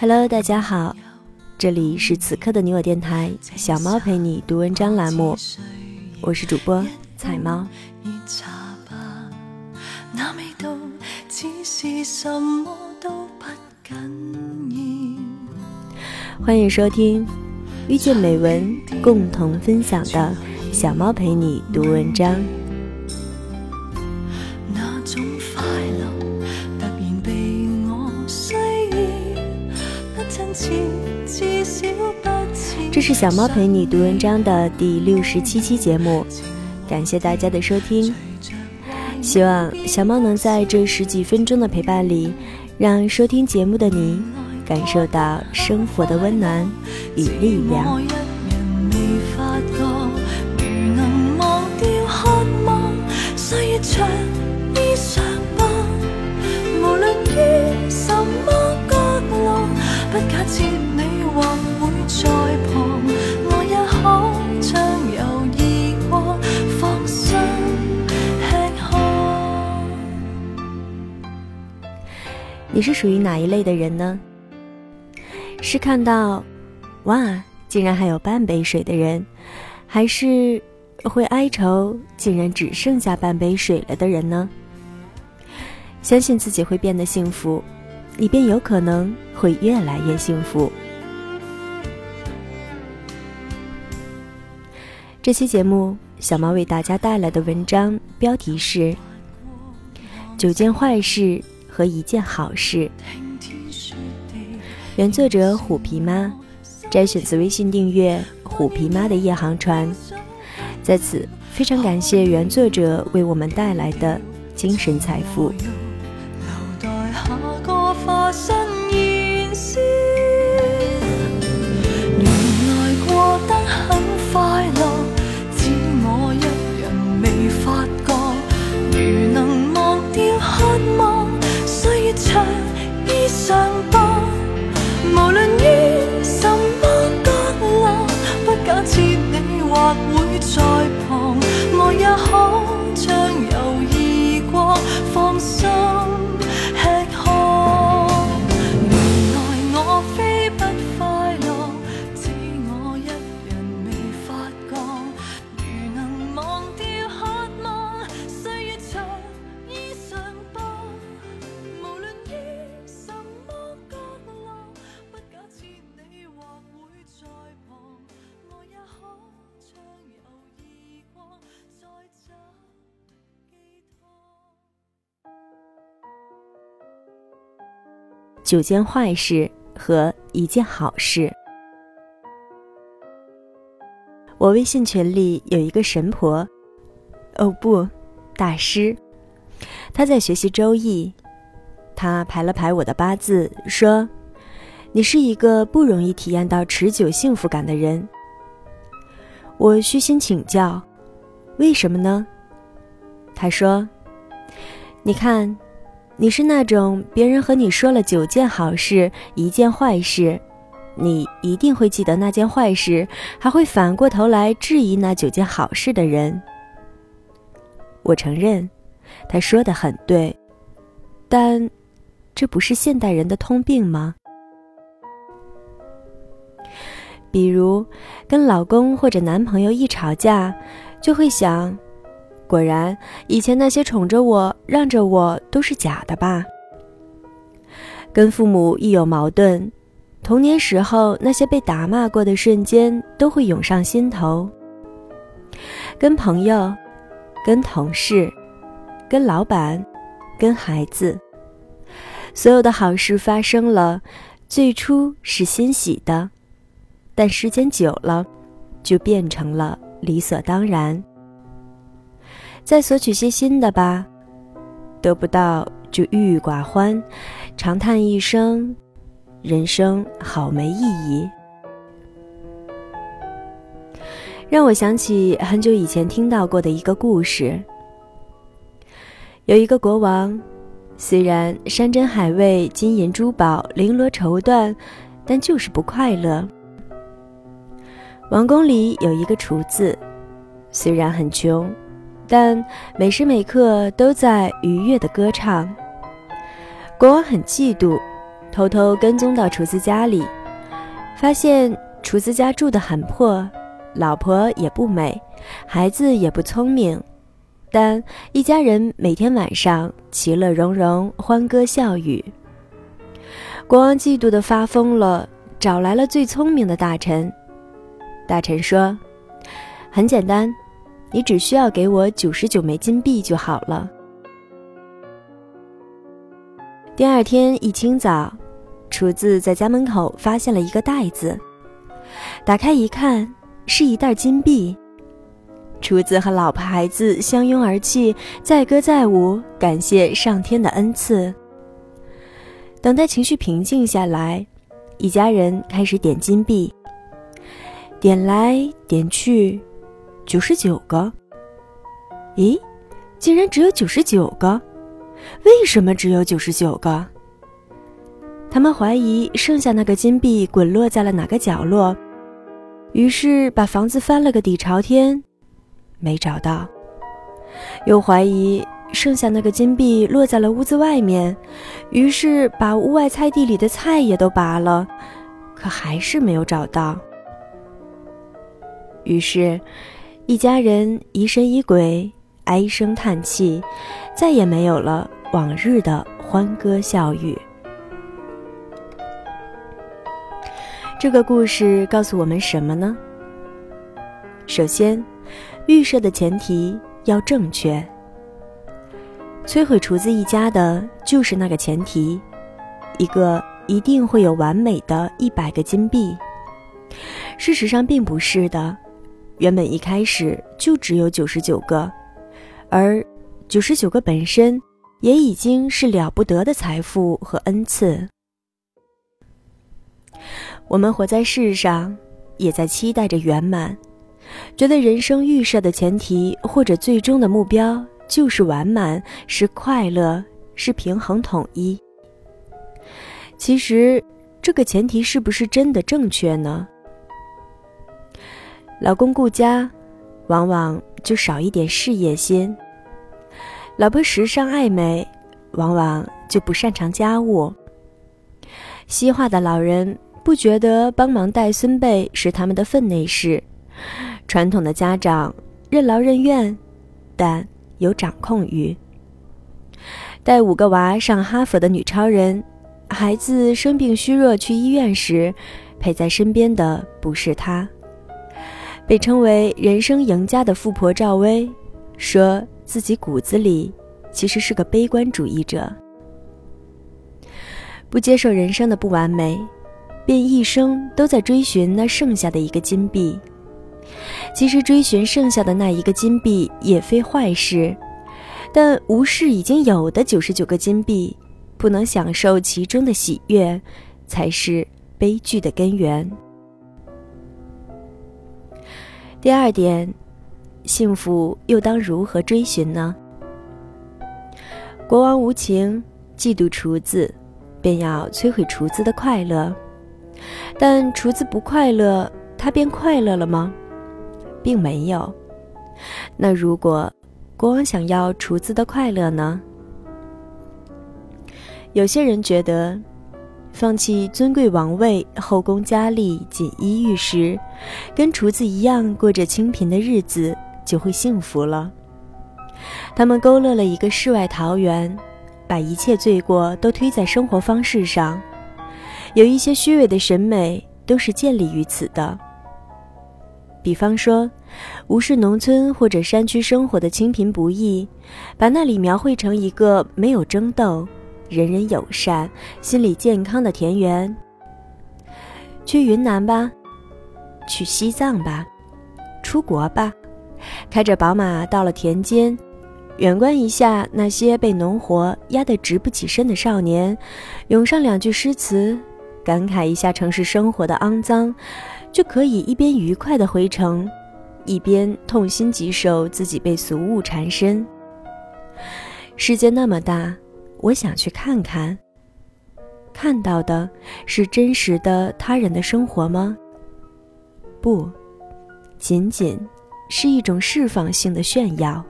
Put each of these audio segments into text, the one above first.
Hello，大家好，这里是此刻的你我电台小猫陪你读文章栏目，我是主播彩猫。欢迎收听遇见美文，共同分享的《小猫陪你读文章》。这是小猫陪你读文章的第六十七期节目，感谢大家的收听。希望小猫能在这十几分钟的陪伴里，让收听节目的你感受到生活的温暖与力量。你是属于哪一类的人呢？是看到，哇，竟然还有半杯水的人，还是会哀愁，竟然只剩下半杯水了的人呢？相信自己会变得幸福，你便有可能会越来越幸福。这期节目，小猫为大家带来的文章标题是《九件坏事》。和一件好事。原作者虎皮妈，摘选自微信订阅虎皮妈的夜航船。在此，非常感谢原作者为我们带来的精神财富。九件坏事和一件好事。我微信群里有一个神婆，哦不，大师，他在学习周易。他排了排我的八字，说：“你是一个不容易体验到持久幸福感的人。”我虚心请教：“为什么呢？”他说：“你看。”你是那种别人和你说了九件好事，一件坏事，你一定会记得那件坏事，还会反过头来质疑那九件好事的人。我承认，他说的很对，但这不是现代人的通病吗？比如，跟老公或者男朋友一吵架，就会想。果然，以前那些宠着我、让着我都是假的吧？跟父母一有矛盾，童年时候那些被打骂过的瞬间都会涌上心头。跟朋友、跟同事、跟老板、跟孩子，所有的好事发生了，最初是欣喜的，但时间久了，就变成了理所当然。再索取些新的吧，得不到就郁郁寡欢，长叹一声：“人生好没意义。”让我想起很久以前听到过的一个故事。有一个国王，虽然山珍海味、金银珠宝绫罗绸缎，但就是不快乐。王宫里有一个厨子，虽然很穷。但每时每刻都在愉悦的歌唱。国王很嫉妒，偷偷跟踪到厨子家里，发现厨子家住得很破，老婆也不美，孩子也不聪明，但一家人每天晚上其乐融融，欢歌笑语。国王嫉妒的发疯了，找来了最聪明的大臣。大臣说：“很简单，你只需要给我九十九枚金币就好了。”第二天一清早，厨子在家门口发现了一个袋子，打开一看，是一袋金币。厨子和老婆孩子相拥而泣，载歌载舞，感谢上天的恩赐。等待情绪平静下来，一家人开始点金币。点来点去，九十九个。咦，竟然只有九十九个？为什么只有九十九个？他们怀疑剩下那个金币滚落在了哪个角落，于是把房子翻了个底朝天，没找到。又怀疑剩下那个金币落在了屋子外面，于是把屋外菜地里的菜也都拔了，可还是没有找到。于是，一家人疑神疑鬼，唉声叹气，再也没有了往日的欢歌笑语。这个故事告诉我们什么呢？首先，预设的前提要正确。摧毁厨子一家的就是那个前提，一个一定会有完美的一百个金币。事实上，并不是的。原本一开始就只有九十九个，而九十九个本身也已经是了不得的财富和恩赐。我们活在世上，也在期待着圆满，觉得人生预设的前提或者最终的目标就是完满，是快乐，是平衡统一。其实，这个前提是不是真的正确呢？老公顾家，往往就少一点事业心；老婆时尚爱美，往往就不擅长家务。西化的老人不觉得帮忙带孙辈是他们的分内事；传统的家长任劳任怨，但有掌控欲。带五个娃上哈佛的女超人，孩子生病虚弱去医院时，陪在身边的不是她。被称为人生赢家的富婆赵薇，说自己骨子里其实是个悲观主义者，不接受人生的不完美，便一生都在追寻那剩下的一个金币。其实追寻剩下的那一个金币也非坏事，但无视已经有的九十九个金币，不能享受其中的喜悦，才是悲剧的根源。第二点，幸福又当如何追寻呢？国王无情，嫉妒厨子，便要摧毁厨子的快乐。但厨子不快乐，他便快乐了吗？并没有。那如果国王想要厨子的快乐呢？有些人觉得。放弃尊贵王位、后宫佳丽、锦衣玉食，跟厨子一样过着清贫的日子，就会幸福了。他们勾勒了一个世外桃源，把一切罪过都推在生活方式上。有一些虚伪的审美，都是建立于此的。比方说，无视农村或者山区生活的清贫不易，把那里描绘成一个没有争斗。人人友善、心理健康的田园。去云南吧，去西藏吧，出国吧，开着宝马到了田间，远观一下那些被农活压得直不起身的少年，咏上两句诗词，感慨一下城市生活的肮脏，就可以一边愉快地回城，一边痛心疾首自己被俗物缠身。世界那么大。我想去看看。看到的是真实的他人的生活吗？不，仅仅是一种释放性的炫耀。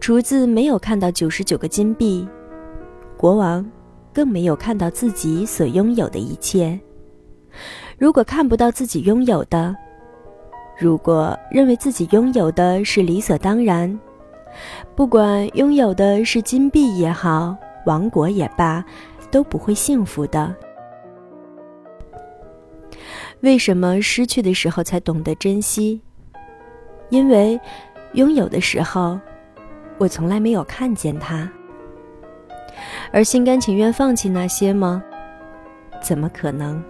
厨子没有看到九十九个金币，国王更没有看到自己所拥有的一切。如果看不到自己拥有的，如果认为自己拥有的是理所当然，不管拥有的是金币也好，王国也罢，都不会幸福的。为什么失去的时候才懂得珍惜？因为拥有的时候，我从来没有看见它。而心甘情愿放弃那些吗？怎么可能？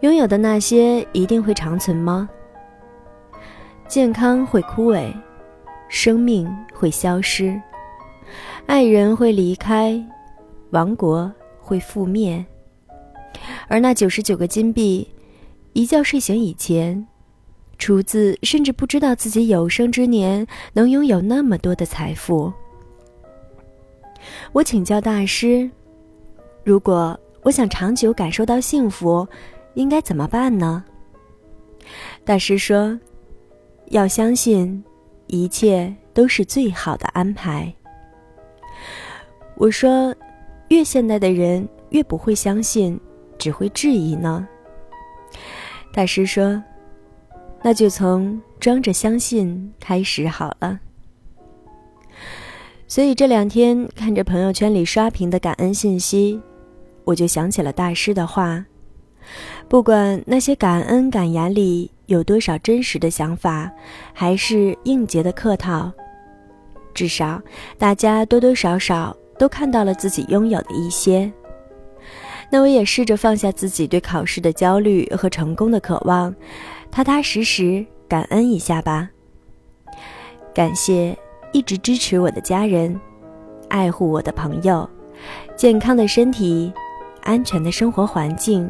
拥有的那些一定会长存吗？健康会枯萎，生命会消失，爱人会离开，王国会覆灭。而那九十九个金币，一觉睡醒以前，厨子甚至不知道自己有生之年能拥有那么多的财富。我请教大师：如果我想长久感受到幸福，应该怎么办呢？大师说：“要相信，一切都是最好的安排。”我说：“越现代的人越不会相信，只会质疑呢。”大师说：“那就从装着相信开始好了。”所以这两天看着朋友圈里刷屏的感恩信息，我就想起了大师的话。不管那些感恩感言里有多少真实的想法，还是应节的客套，至少大家多多少少都看到了自己拥有的一些。那我也试着放下自己对考试的焦虑和成功的渴望，踏踏实实感恩一下吧。感谢一直支持我的家人，爱护我的朋友，健康的身体，安全的生活环境。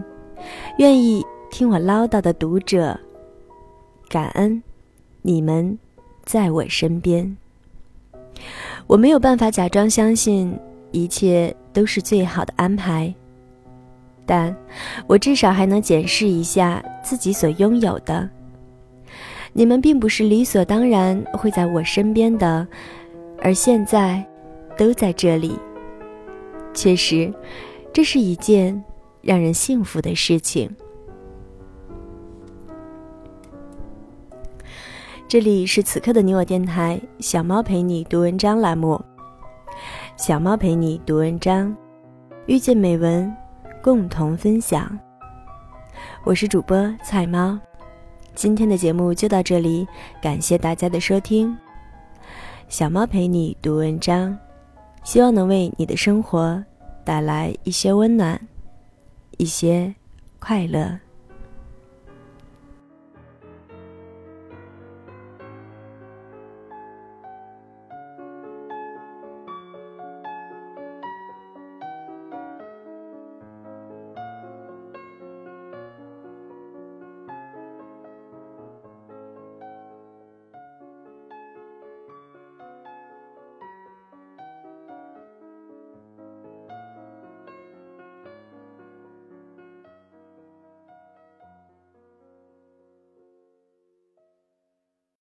愿意听我唠叨的读者，感恩你们在我身边。我没有办法假装相信一切都是最好的安排，但我至少还能检视一下自己所拥有的。你们并不是理所当然会在我身边的，而现在都在这里。确实，这是一件。让人幸福的事情。这里是此刻的你我电台，小猫陪你读文章栏目。小猫陪你读文章，遇见美文，共同分享。我是主播菜猫，今天的节目就到这里，感谢大家的收听。小猫陪你读文章，希望能为你的生活带来一些温暖。一些快乐。